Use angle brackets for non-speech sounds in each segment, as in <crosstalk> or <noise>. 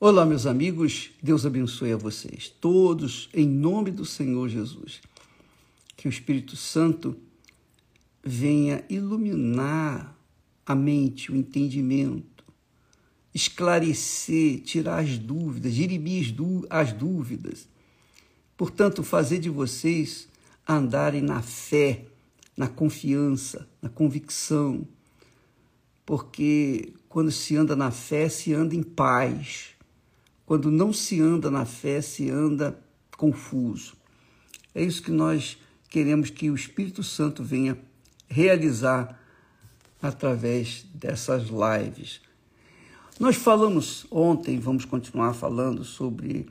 Olá, meus amigos, Deus abençoe a vocês, todos, em nome do Senhor Jesus. Que o Espírito Santo venha iluminar a mente, o entendimento, esclarecer, tirar as dúvidas, dirimir as dúvidas. Portanto, fazer de vocês andarem na fé, na confiança, na convicção, porque quando se anda na fé, se anda em paz quando não se anda na fé, se anda confuso. É isso que nós queremos que o Espírito Santo venha realizar através dessas lives. Nós falamos ontem, vamos continuar falando sobre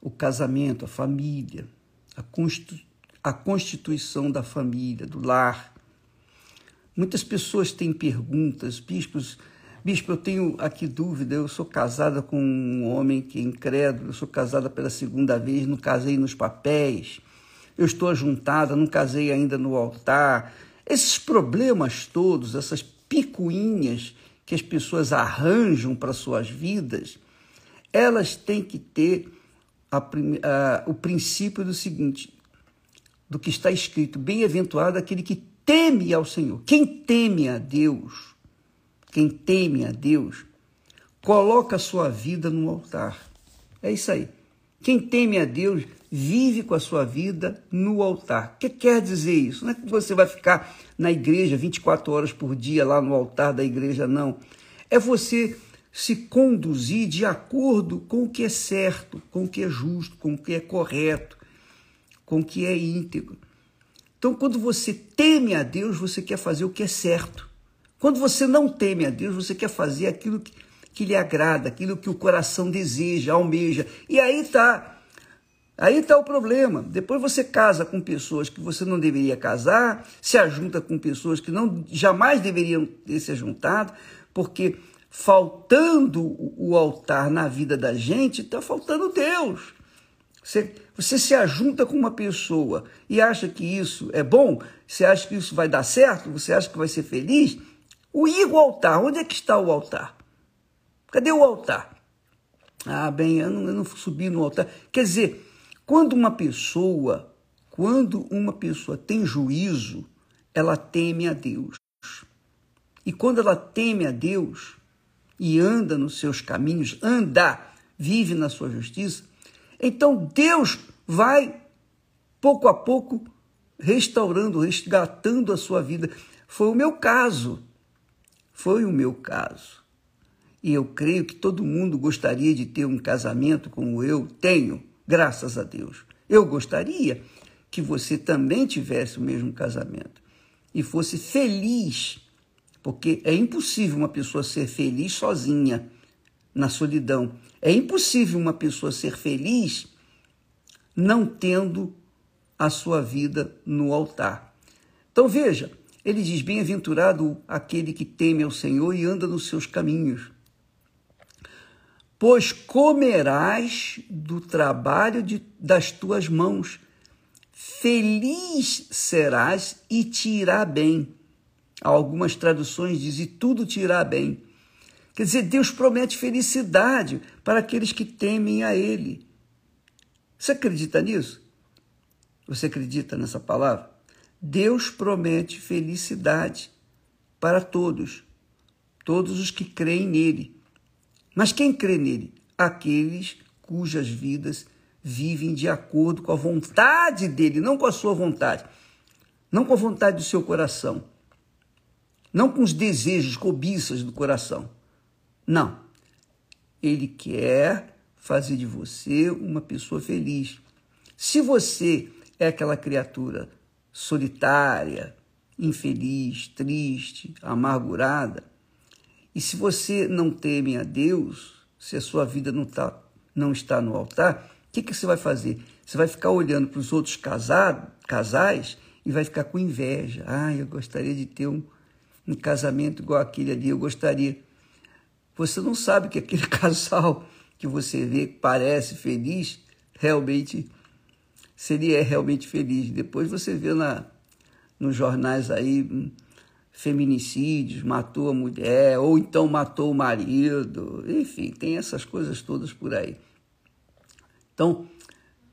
o casamento, a família, a, constituição da família, do lar. Muitas pessoas têm perguntas, bispos Bispo, eu tenho aqui dúvida. Eu sou casada com um homem que é incrédulo, eu sou casada pela segunda vez, não casei nos papéis, eu estou ajuntada, não casei ainda no altar. Esses problemas todos, essas picuinhas que as pessoas arranjam para suas vidas, elas têm que ter a, a, o princípio do seguinte, do que está escrito: bem-aventurado aquele que teme ao Senhor. Quem teme a Deus quem teme a Deus, coloca a sua vida no altar. É isso aí. Quem teme a Deus vive com a sua vida no altar. O que quer dizer isso? Não é que você vai ficar na igreja 24 horas por dia lá no altar da igreja, não. É você se conduzir de acordo com o que é certo, com o que é justo, com o que é correto, com o que é íntegro. Então, quando você teme a Deus, você quer fazer o que é certo. Quando você não teme a Deus, você quer fazer aquilo que, que lhe agrada, aquilo que o coração deseja, almeja. E aí está. Aí está o problema. Depois você casa com pessoas que você não deveria casar, se ajunta com pessoas que não jamais deveriam ter se juntado, porque faltando o altar na vida da gente, está faltando Deus. Você, você se ajunta com uma pessoa e acha que isso é bom, você acha que isso vai dar certo, você acha que vai ser feliz, o ir ao altar, onde é que está o altar? Cadê o altar? Ah, bem, eu não, eu não subi no altar. Quer dizer, quando uma pessoa, quando uma pessoa tem juízo, ela teme a Deus. E quando ela teme a Deus e anda nos seus caminhos, anda, vive na sua justiça, então Deus vai, pouco a pouco, restaurando, resgatando a sua vida. Foi o meu caso. Foi o meu caso. E eu creio que todo mundo gostaria de ter um casamento como eu tenho, graças a Deus. Eu gostaria que você também tivesse o mesmo casamento e fosse feliz, porque é impossível uma pessoa ser feliz sozinha, na solidão. É impossível uma pessoa ser feliz não tendo a sua vida no altar. Então veja, ele diz: Bem-aventurado aquele que teme ao Senhor e anda nos seus caminhos. Pois comerás do trabalho de, das tuas mãos, feliz serás e te irá bem. Algumas traduções dizem: tudo te irá bem. Quer dizer, Deus promete felicidade para aqueles que temem a Ele. Você acredita nisso? Você acredita nessa palavra? Deus promete felicidade para todos, todos os que creem nele. Mas quem crê nele? Aqueles cujas vidas vivem de acordo com a vontade dele, não com a sua vontade, não com a vontade do seu coração, não com os desejos, cobiças do coração. Não. Ele quer fazer de você uma pessoa feliz. Se você é aquela criatura solitária, infeliz, triste, amargurada. E se você não teme a Deus, se a sua vida não, tá, não está no altar, o que, que você vai fazer? Você vai ficar olhando para os outros casado, casais e vai ficar com inveja. Ah, eu gostaria de ter um, um casamento igual aquele ali, eu gostaria. Você não sabe que aquele <laughs> casal que você vê que parece feliz, realmente se ele é realmente feliz. Depois você vê na, nos jornais aí, hum, feminicídios, matou a mulher, ou então matou o marido, enfim, tem essas coisas todas por aí. Então,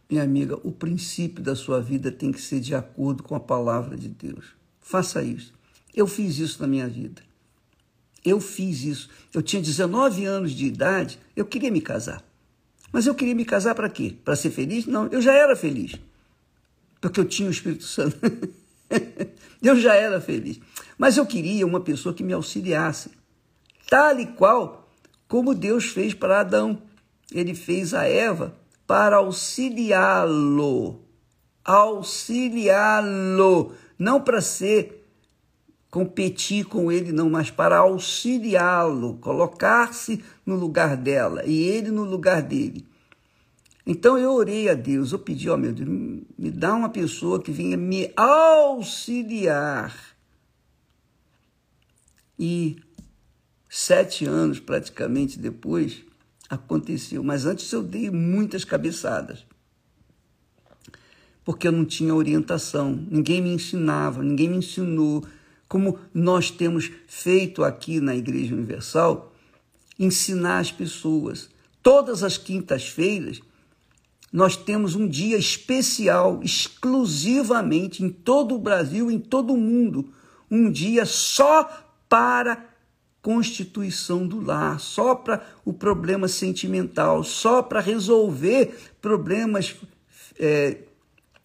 minha amiga, o princípio da sua vida tem que ser de acordo com a palavra de Deus. Faça isso. Eu fiz isso na minha vida. Eu fiz isso. Eu tinha 19 anos de idade, eu queria me casar. Mas eu queria me casar para quê? Para ser feliz? Não, eu já era feliz. Porque eu tinha o Espírito Santo. <laughs> eu já era feliz. Mas eu queria uma pessoa que me auxiliasse, tal e qual como Deus fez para Adão. Ele fez a Eva para auxiliá-lo. Auxiliá-lo. Não para ser competir com ele, não, mas para auxiliá-lo, colocar-se no lugar dela e ele no lugar dele. Então eu orei a Deus, eu pedi, ó oh, meu Deus, me dá uma pessoa que venha me auxiliar. E sete anos praticamente depois aconteceu. Mas antes eu dei muitas cabeçadas. Porque eu não tinha orientação, ninguém me ensinava, ninguém me ensinou. Como nós temos feito aqui na Igreja Universal, ensinar as pessoas. Todas as quintas-feiras, nós temos um dia especial, exclusivamente em todo o Brasil, em todo o mundo, um dia só para constituição do lar, só para o problema sentimental, só para resolver problemas é,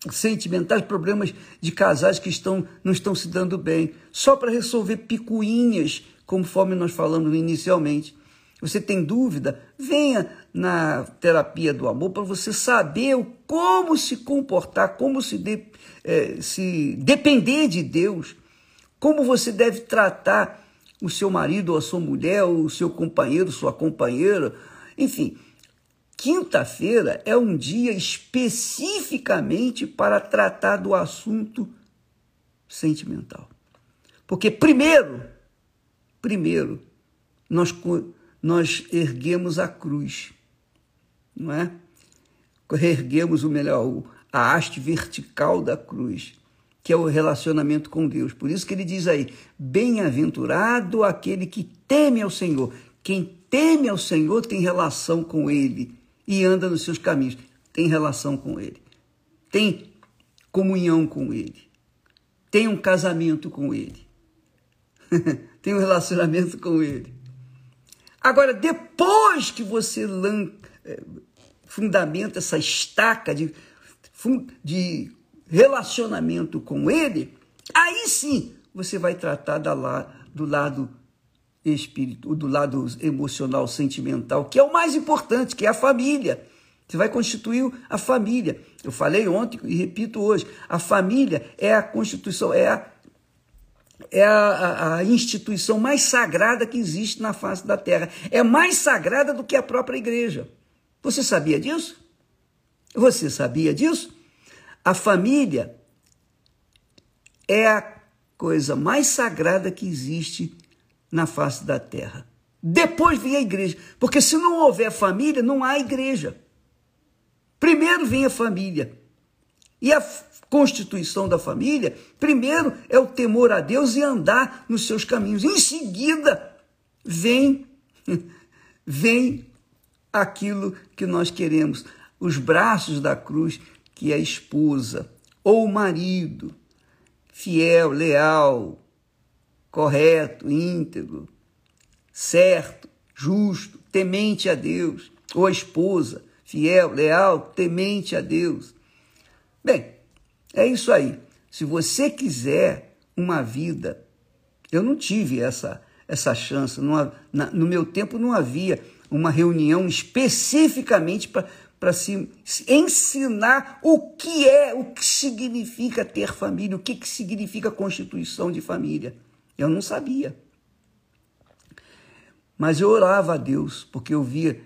sentimentais, problemas de casais que estão, não estão se dando bem, só para resolver picuinhas, conforme nós falamos inicialmente. Você tem dúvida? Venha na terapia do amor para você saber como se comportar, como se, de, é, se depender de Deus, como você deve tratar o seu marido ou a sua mulher, ou o seu companheiro, sua companheira, enfim. Quinta-feira é um dia especificamente para tratar do assunto sentimental. Porque primeiro, primeiro, nós, nós erguemos a cruz, não é? Erguemos o melhor, a haste vertical da cruz que é o relacionamento com Deus. Por isso que ele diz aí: bem-aventurado aquele que teme ao Senhor. Quem teme ao Senhor tem relação com ele e anda nos seus caminhos, tem relação com ele, tem comunhão com ele, tem um casamento com ele, <laughs> tem um relacionamento com ele. Agora, depois que você eh, fundamenta essa estaca de, de relacionamento com ele, aí sim você vai tratar do lado espírito, do lado emocional, sentimental, que é o mais importante, que é a família. Você vai constituir a família. Eu falei ontem e repito hoje: a família é a constituição, é a, é a, a instituição mais sagrada que existe na face da terra. É mais sagrada do que a própria igreja. Você sabia disso? Você sabia disso? A família é a coisa mais sagrada que existe na face da terra. Depois vem a igreja, porque se não houver família, não há igreja. Primeiro vem a família. E a constituição da família, primeiro é o temor a Deus e andar nos seus caminhos. Em seguida, vem <laughs> vem aquilo que nós queremos, os braços da cruz que a esposa ou o marido, fiel, leal, correto, íntegro, certo, justo, temente a Deus, ou a esposa, fiel, leal, temente a Deus. Bem, é isso aí. Se você quiser uma vida, eu não tive essa essa chance. Não, na, no meu tempo não havia uma reunião especificamente para se, se, ensinar o que é, o que significa ter família, o que, que significa constituição de família. Eu não sabia. Mas eu orava a Deus, porque eu via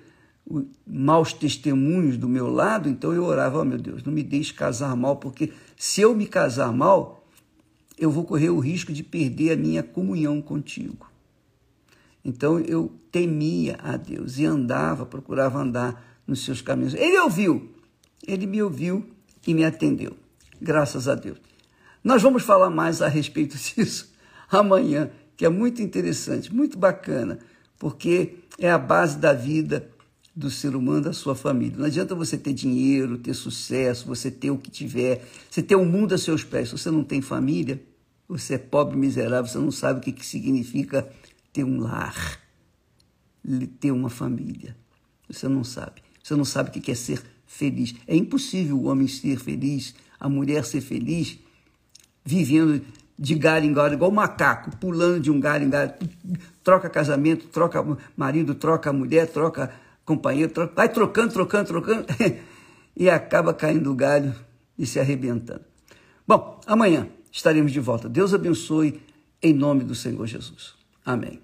maus testemunhos do meu lado, então eu orava, oh meu Deus, não me deixe casar mal, porque se eu me casar mal, eu vou correr o risco de perder a minha comunhão contigo. Então eu temia a Deus e andava, procurava andar nos seus caminhos. Ele ouviu, ele me ouviu e me atendeu. Graças a Deus. Nós vamos falar mais a respeito <laughs> disso amanhã, que é muito interessante, muito bacana, porque é a base da vida do ser humano, da sua família. Não adianta você ter dinheiro, ter sucesso, você ter o que tiver, você ter o mundo a seus pés. Se você não tem família, você é pobre, miserável, você não sabe o que, que significa ter um lar, ter uma família. Você não sabe. Você não sabe o que é ser feliz. É impossível o homem ser feliz, a mulher ser feliz, vivendo de galho em galho, igual macaco, pulando de um galho em galho, troca casamento, troca marido, troca mulher, troca companheiro, troca, vai trocando, trocando, trocando, <laughs> e acaba caindo o galho e se arrebentando. Bom, amanhã estaremos de volta. Deus abençoe em nome do Senhor Jesus. Amém.